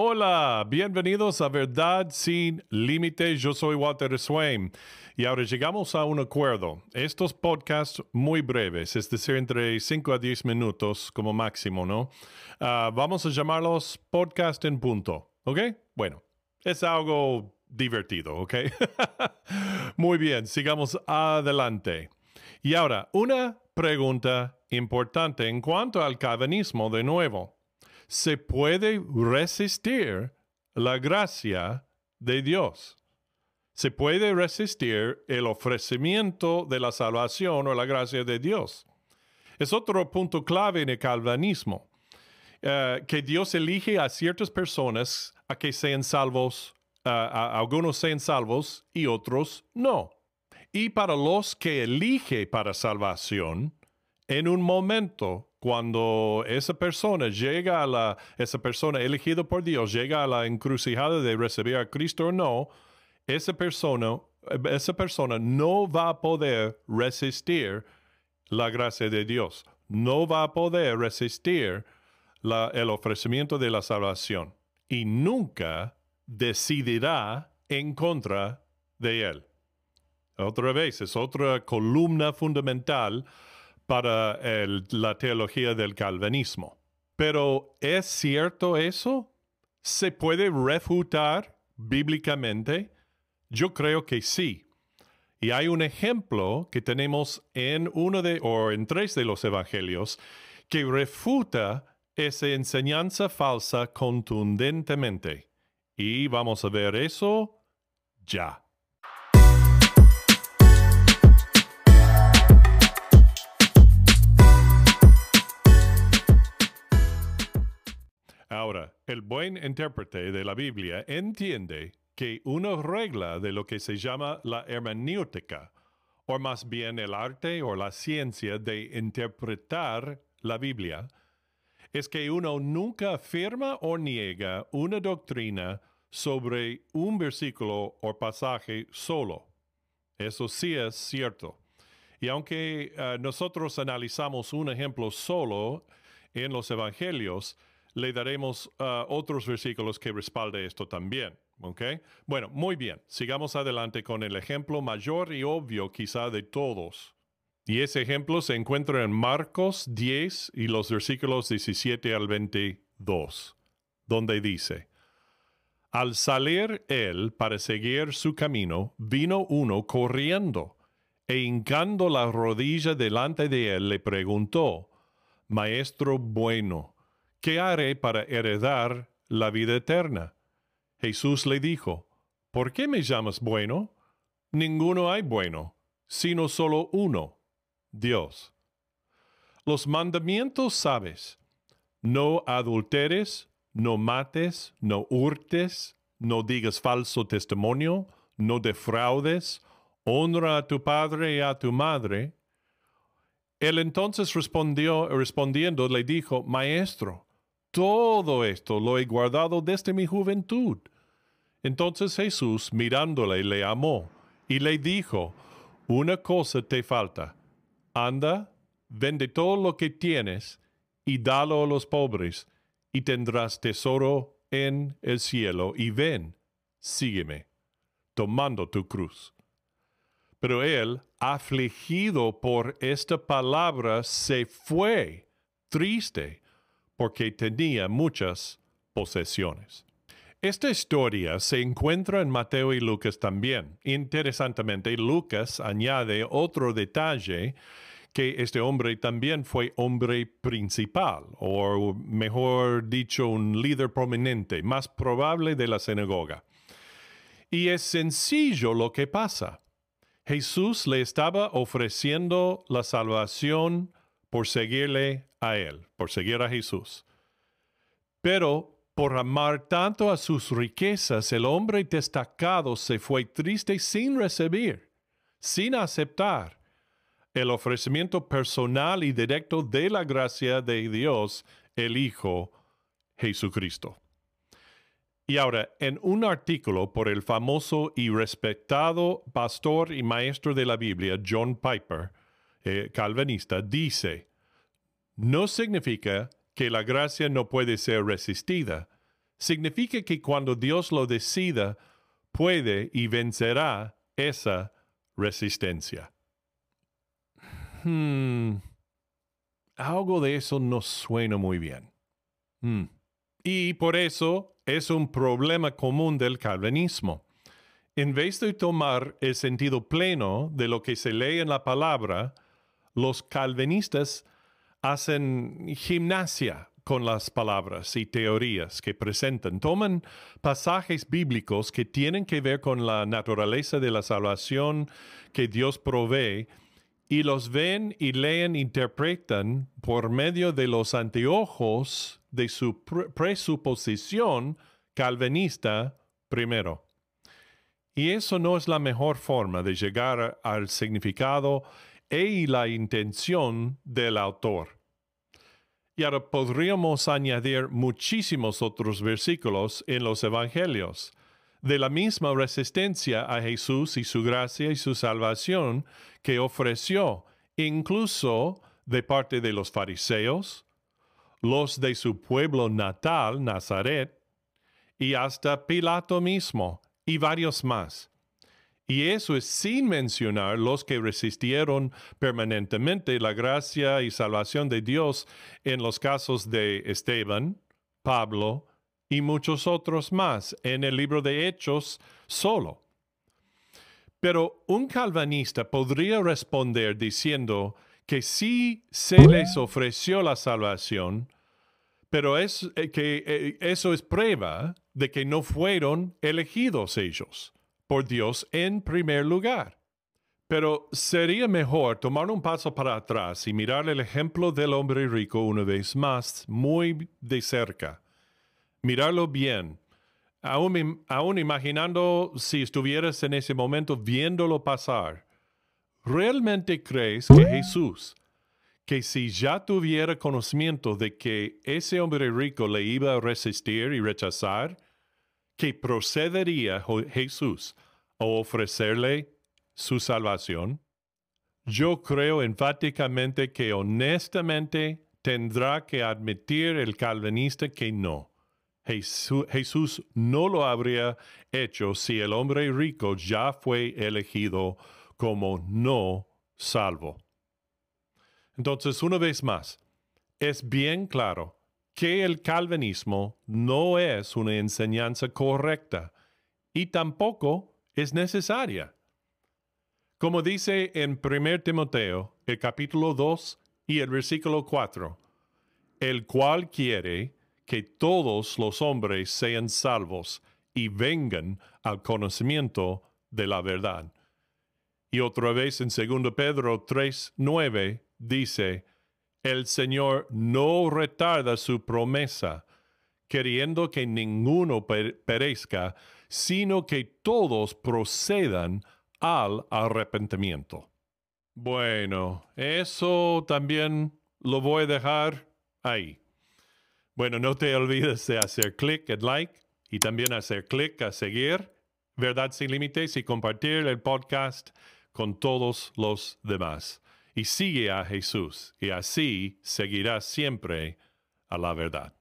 Hola, bienvenidos a Verdad sin Límites. Yo soy Walter Swain y ahora llegamos a un acuerdo. Estos podcasts muy breves, es decir, entre 5 a 10 minutos como máximo, ¿no? Ah, vamos a llamarlos podcast en punto, ¿ok? Bueno, es algo divertido, ¿ok? muy bien, sigamos adelante. Y ahora, una pregunta importante en cuanto al calvinismo de nuevo se puede resistir la gracia de Dios. Se puede resistir el ofrecimiento de la salvación o la gracia de Dios. Es otro punto clave en el calvinismo, eh, que Dios elige a ciertas personas a que sean salvos, algunos sean salvos y otros no. Y para los que elige para salvación, en un momento cuando esa persona llega a la, esa persona elegida por Dios llega a la encrucijada de recibir a Cristo o no, esa persona, esa persona no va a poder resistir la gracia de Dios, no va a poder resistir el ofrecimiento de la salvación y nunca decidirá en contra de él. Otra vez, es otra columna fundamental para la teología del calvinismo. Pero ¿es cierto eso? ¿Se puede refutar bíblicamente? Yo creo que sí. Y hay un ejemplo que tenemos en uno de o en tres de los evangelios que refuta esa enseñanza falsa contundentemente. Y vamos a ver eso ya. Ahora, el buen intérprete de la Biblia entiende que una regla de lo que se llama la hermenéutica, o más bien el arte o la ciencia de interpretar la Biblia, es que uno nunca afirma o niega una doctrina sobre un versículo o pasaje solo. Eso sí es cierto. Y aunque eh, nosotros analizamos un ejemplo solo en los evangelios, le daremos uh, otros versículos que respalde esto también. ¿Ok? Bueno, muy bien. Sigamos adelante con el ejemplo mayor y obvio quizá de todos. Y ese ejemplo se encuentra en Marcos 10 y los versículos 17 al 22, donde dice, Al salir él para seguir su camino, vino uno corriendo, e hincando la rodilla delante de él, le preguntó, Maestro bueno, ¿qué haré para heredar la vida eterna? Jesús le dijo, ¿por qué me llamas bueno? Ninguno hay bueno, sino solo uno, Dios. Los mandamientos sabes, no adulteres, no mates, no hurtes, no digas falso testimonio, no defraudes, honra a tu padre y a tu madre. Él entonces respondió, respondiendo le dijo, Maestro, todo esto lo he guardado desde mi juventud. Entonces Jesús, mirándole, le amó y le dijo, una cosa te falta. Anda, vende todo lo que tienes y dalo a los pobres, y tendrás tesoro en el cielo, y ven, sígueme, tomando tu cruz. Pero él, afligido por esta palabra, se fue, triste, porque tenía muchas posesiones. Esta historia se encuentra en Mateo y Lucas también. Interesantemente, Lucas añade otro detalle que este hombre también fue hombre principal, o mejor dicho, un líder prominente, más probable de la sinagoga. Y es sencillo lo que pasa. Jesús le estaba ofreciendo la salvación por seguirle a Él, por seguir a Jesús. Pero por amar tanto a sus riquezas, el hombre destacado se fue triste sin recibir, sin aceptar el ofrecimiento personal y directo de la gracia de Dios, el Hijo Jesucristo. Y ahora, en un artículo por el famoso y respetado pastor y maestro de la Biblia, John Piper, eh, calvinista, dice, no significa que la gracia no puede ser resistida, significa que cuando Dios lo decida, puede y vencerá esa resistencia. Hmm, algo de eso no suena muy bien. Hmm. Y por eso es un problema común del calvinismo. En vez de tomar el sentido pleno de lo que se lee en la palabra, los calvinistas hacen gimnasia con las palabras y teorías que presentan. Toman pasajes bíblicos que tienen que ver con la naturaleza de la salvación que Dios provee y los ven y leen, interpretan por medio de los anteojos de su presuposición calvinista primero. Y eso no es la mejor forma de llegar al significado y la intención del autor. Y ahora podríamos añadir muchísimos otros versículos en los Evangelios de la misma resistencia a Jesús y su gracia y su salvación que ofreció, incluso de parte de los fariseos, los de su pueblo natal, Nazaret, y hasta Pilato mismo, y varios más. Y eso es sin mencionar los que resistieron permanentemente la gracia y salvación de Dios en los casos de Esteban, Pablo, y muchos otros más en el libro de Hechos solo. Pero un calvinista podría responder diciendo que sí se les ofreció la salvación, pero es, eh, que eh, eso es prueba de que no fueron elegidos ellos por Dios en primer lugar. Pero sería mejor tomar un paso para atrás y mirar el ejemplo del hombre rico una vez más muy de cerca mirarlo bien, aún, aún imaginando si estuvieras en ese momento viéndolo pasar, ¿realmente crees que Jesús, que si ya tuviera conocimiento de que ese hombre rico le iba a resistir y rechazar, que procedería Jesús a ofrecerle su salvación? Yo creo enfáticamente que honestamente tendrá que admitir el calvinista que no. Jesús no lo habría hecho si el hombre rico ya fue elegido como no salvo. Entonces, una vez más, es bien claro que el calvinismo no es una enseñanza correcta y tampoco es necesaria. Como dice en 1 Timoteo, el capítulo 2 y el versículo 4, el cual quiere que todos los hombres sean salvos y vengan al conocimiento de la verdad. Y otra vez en 2 Pedro 3, 9 dice, el Señor no retarda su promesa, queriendo que ninguno perezca, sino que todos procedan al arrepentimiento. Bueno, eso también lo voy a dejar ahí. Bueno, no te olvides de hacer clic en like y también hacer clic a seguir Verdad sin Límites y compartir el podcast con todos los demás. Y sigue a Jesús y así seguirás siempre a la verdad.